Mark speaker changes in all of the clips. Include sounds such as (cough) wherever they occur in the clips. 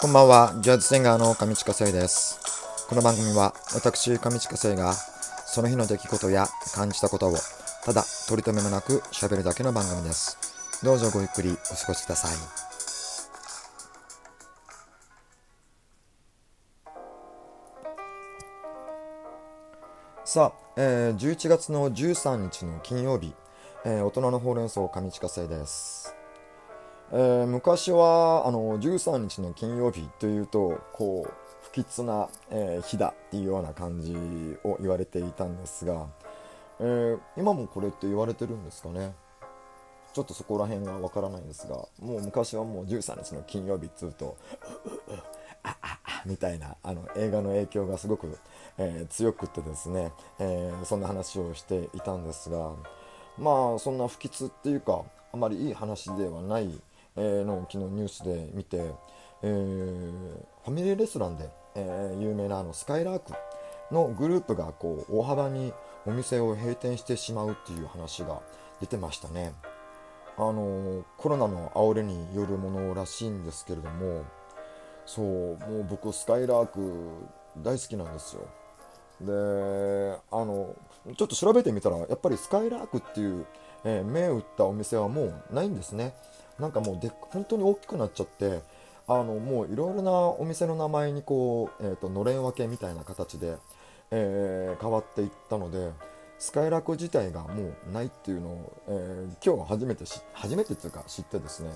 Speaker 1: こんばんは、ジャズシンガーの上地下生です。この番組は私、上地下生がその日の出来事や感じたことをただ取り留めもなく喋るだけの番組です。どうぞごゆっくりお過ごしください。さあ、えー、11月の13日の金曜日、えー、大人のほうれん草上地下生です。えー、昔はあの13日の金曜日というとこう不吉な、えー、日だっていうような感じを言われていたんですが、えー、今もこれって言われてるんですかね？ちょっとそこら辺がわからないんですがもう昔はもう13日の金曜日っつうと (laughs) あああみたいなあの映画の影響がすごく、え強くってですね、えそんな話をしていたんですがまあそんな不吉っていうかあまりいい話ではないえの昨日ニュースで見て、え、ファミリーレストランで、え、有名なあのスカイラークのグループがこう大幅にお店を閉店してしまうっていう話が出てましたね。あのコロナの煽りによるものらしいんですけれどもそうもう僕スカイラーク大好きなんですよであのちょっと調べてみたらやっぱりスカイラークっていう、えー、銘打ったお店はもうないんですねなんかもうで本当に大きくなっちゃってあのもういろいろなお店の名前にこう、えーと、のれん分けみたいな形で、えー、変わっていったのでスカイラーク自体がもうないっていうのを、えー、今日初めて初めてっていうか知ってですね。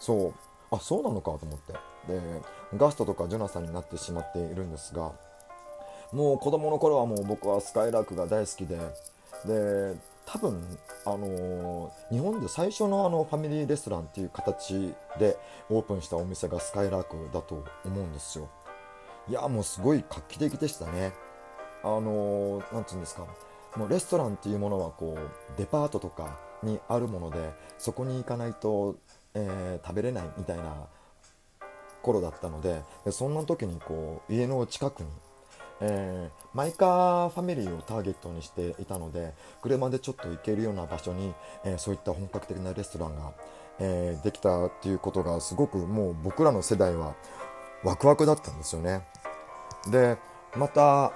Speaker 1: そう。あそうなのかと思って。でガストとかジョナサンになってしまっているんですがもう子供の頃はもう僕はスカイラークが大好きでで多分、あのー、日本で最初のあのファミリーレストランっていう形でオープンしたお店がスカイラークだと思うんですよ。いや、もうすごい画期的でしたね。あのー、なんていうんですか、もうレストランっていうものはこう、デパートとかにあるもので、そこに行かないと、えー、食べれないみたいな頃だったので、でそんな時にこう、家の近くにえー、マイカーファミリーをターゲットにしていたので車でちょっと行けるような場所に、えー、そういった本格的なレストランが、えー、できたっていうことがすごくもう僕らの世代はワクワクだったんですよね。でまた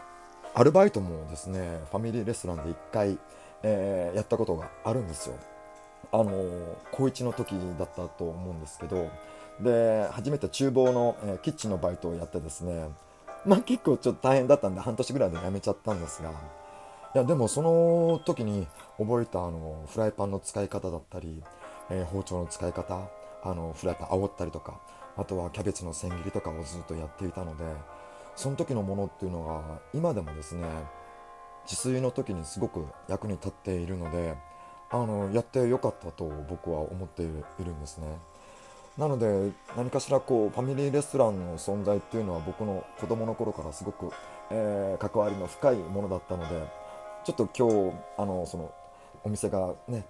Speaker 1: アルバイトもですねファミリーレストランで1回、えやったことがあるんですよ。あの高1の時だったと思うんですけどで初めて厨房の、えキッチンのバイトをやってですねまあ結構ちょっと大変だったんで半年ぐらいで辞めちゃったんですが、いやでもその時に覚えたあのフライパンの使い方だったり、えー、包丁の使い方、あのフライパン煽ったりとか、あとはキャベツの千切りとかをずっとやっていたので、その時のものっていうのが今でもですね、自炊の時にすごく役に立っているので、あのやってよかったと僕は思っているんですね。なので何かしらこうファミリーレストランの存在っていうのは僕の子供の頃からすごく、えー、関わりの深いものだったのでちょっと今日あのそのお店がね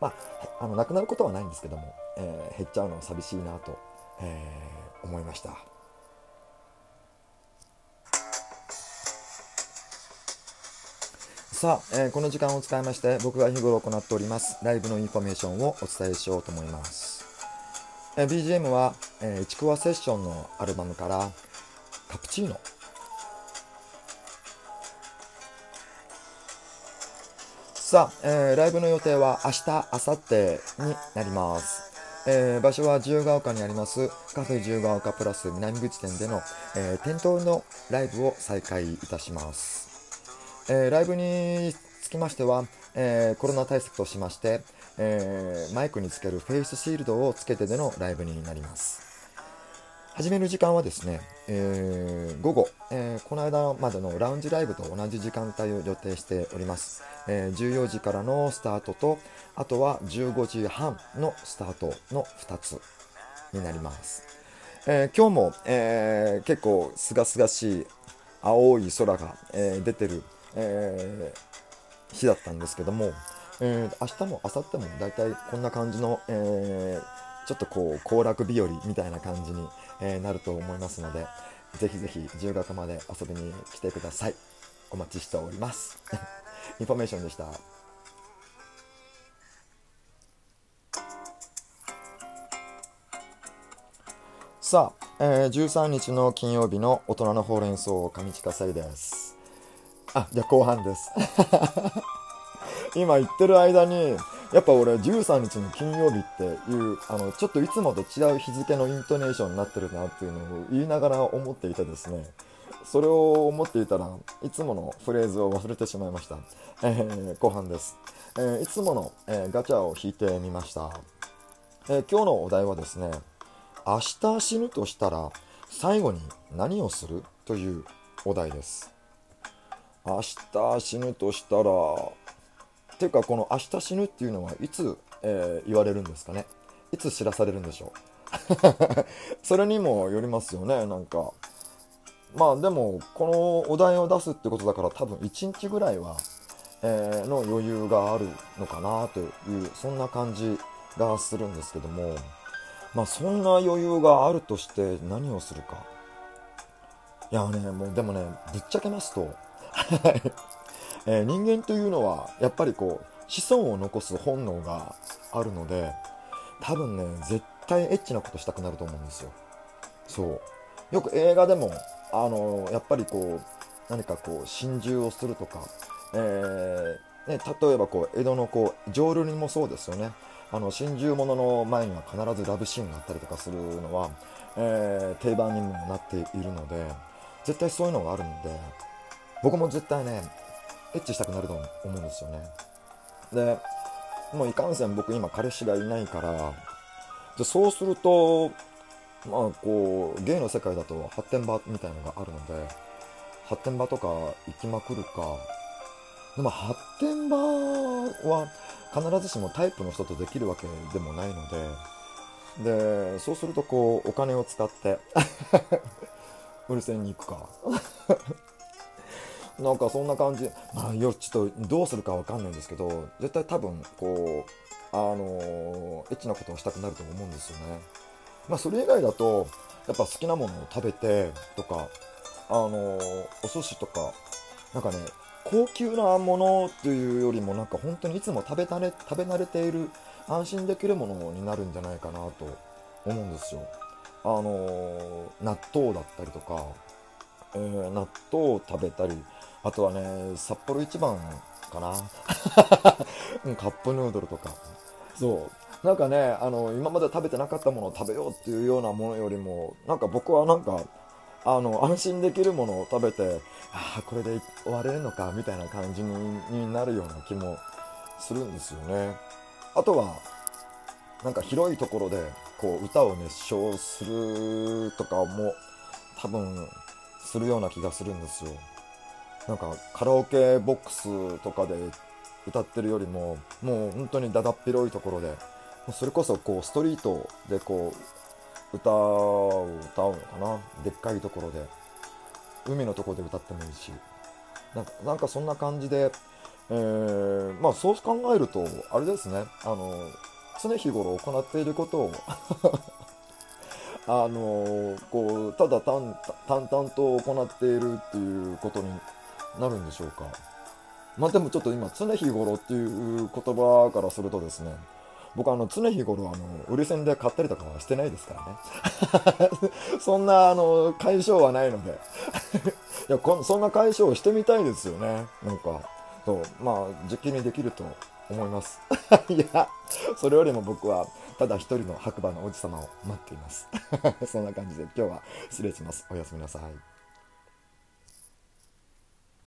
Speaker 1: まあ、あのなくなることはないんですけども、えー、減っちゃうのは寂しいなと、えー、思いました。さあ、えー、この時間を使いまして僕が日頃行っておりますライブのインフォメーションをお伝えしようと思います。え BGM は、えー、ちくわセッションのアルバムからカプチーノさあ、えー、ライブの予定は明日、明後日になります。えー、場所は自由が丘にありますカフェ自由が丘プラス南口店での、えー、店頭のライブを再開いたします。えー、ライブにつきましては、えコロナ対策としまして、えー、マイクにつけるフェイスシールドをつけてでのライブになります。始める時間はですね、えー、午後、えー、この間までのラウンジライブと同じ時間帯を予定しております。えー、14時からのスタートと、あとは15時半のスタートの2つになります。え今日も、え結構すがすがしい青い空が、え出てる、え日だったんですけども、えー、明日も明後日も大体こんな感じの、えー、ちょっとこう行楽日和みたいな感じに、えー、なると思いますので、ぜひぜひ10月まで遊びに来てください。お待ちしております。(laughs) インフォメーションでした。さあ、えー、13日の金曜日の大人のほうれん草上近さいですあじゃあ後半です今言ってる間にやっぱ俺13日の金曜日っていうあのちょっといつもと違う日付のイントネーションになってるなっていうのを言いながら思っていてですね。それを思っていたらいつものフレーズを忘れてしまいました、えー、後半です、えー、いつもの、えー、ガチャを引いてみました、え今日のお題はですね明日死ぬとしたら最後に何をする？というお題です。明日死ぬとしたらていうかこの明日死ぬっていうのはいつ、えー、言われるんですかね？いつ知らされるんでしょう？(laughs) それにもよりますよねなんか。まあでもこのお題を出すってことだから多分1日ぐらいは、えー、の余裕があるのかなというそんな感じがするんですけども。まあそんな余裕があるとして何をするか。いやねもうでもねぶっちゃけますと。(laughs) えー、人間というのはやっぱりこう子孫を残す本能があるので多分ね絶対エッチなことしたくなると思うんですよ。そう。よく映画でもあのやっぱりこう何かこう心中をするとか、えー、ね、例えばこう江戸のこう浄瑠璃もそうですよね。あの心中物の前には必ずラブシーンがあったりとかするのは、えー、定番にもなっているので絶対そういうのがあるんで僕も絶対ねエッチしたくなると思うんですよね。でもういかんせん僕今彼氏がいないからでそうするとまあこう芸の世界だと発展場みたいのがあるので発展場とか行きまくるか。でも発展場は必ずしもタイプの人とできるわけでもないのででそうするとこうお金を使って (laughs) うるせに行くか。なんかそんな感じ。まあよちょっとどうするかわかんないんですけど絶対多分こうあのエッチなことをしたくなると思うんですよね。まあそれ以外だとやっぱ好きなものを食べてとかあのお寿司とかなんかね高級なものっていうよりもなんか本当にいつも食べたれ食べ慣れている安心できるものになるんじゃないかなと思うんですよ。あの納豆だったりとか、えー、納豆を食べたりあとはね、札幌一番かな。(laughs) カップヌードルとか。そう。なんかね、あの、今まで食べてなかったものを食べようっていうようなものよりも、なんか僕はなんか、あの、安心できるものを食べて、ああ、これで終われるのか、みたいな感じになるような気もするんですよね。あとは、なんか広いところで、こう、歌を熱唱するとかも、多分、するような気がするんですよ。なんかカラオケボックスとかで歌ってるよりももう本当にだだっ広いところでそれこそこうストリートでこう歌を歌うのかな？でっかいところで海のところで歌ってもいいしなんかなんかそんな感じで、えー、まあそう考えるとあれですね。あの常日頃行っていることを (laughs) あのこうただ淡々と行っているっていうことになるんでしょうか。まあでもちょっと今、常日頃っていう言葉からするとですね、僕あの常日頃あの売り線で買ったりとかはしてないですからね。(laughs) そんなあの解消はないので。(laughs) いやこそんな解消をしてみたいですよね。なんかそうまあ実験にできると思います。(laughs) いやそれよりも僕はただ一人の白馬の王子様を待っています。そんな感じで今日は失礼します。おやすみなさい。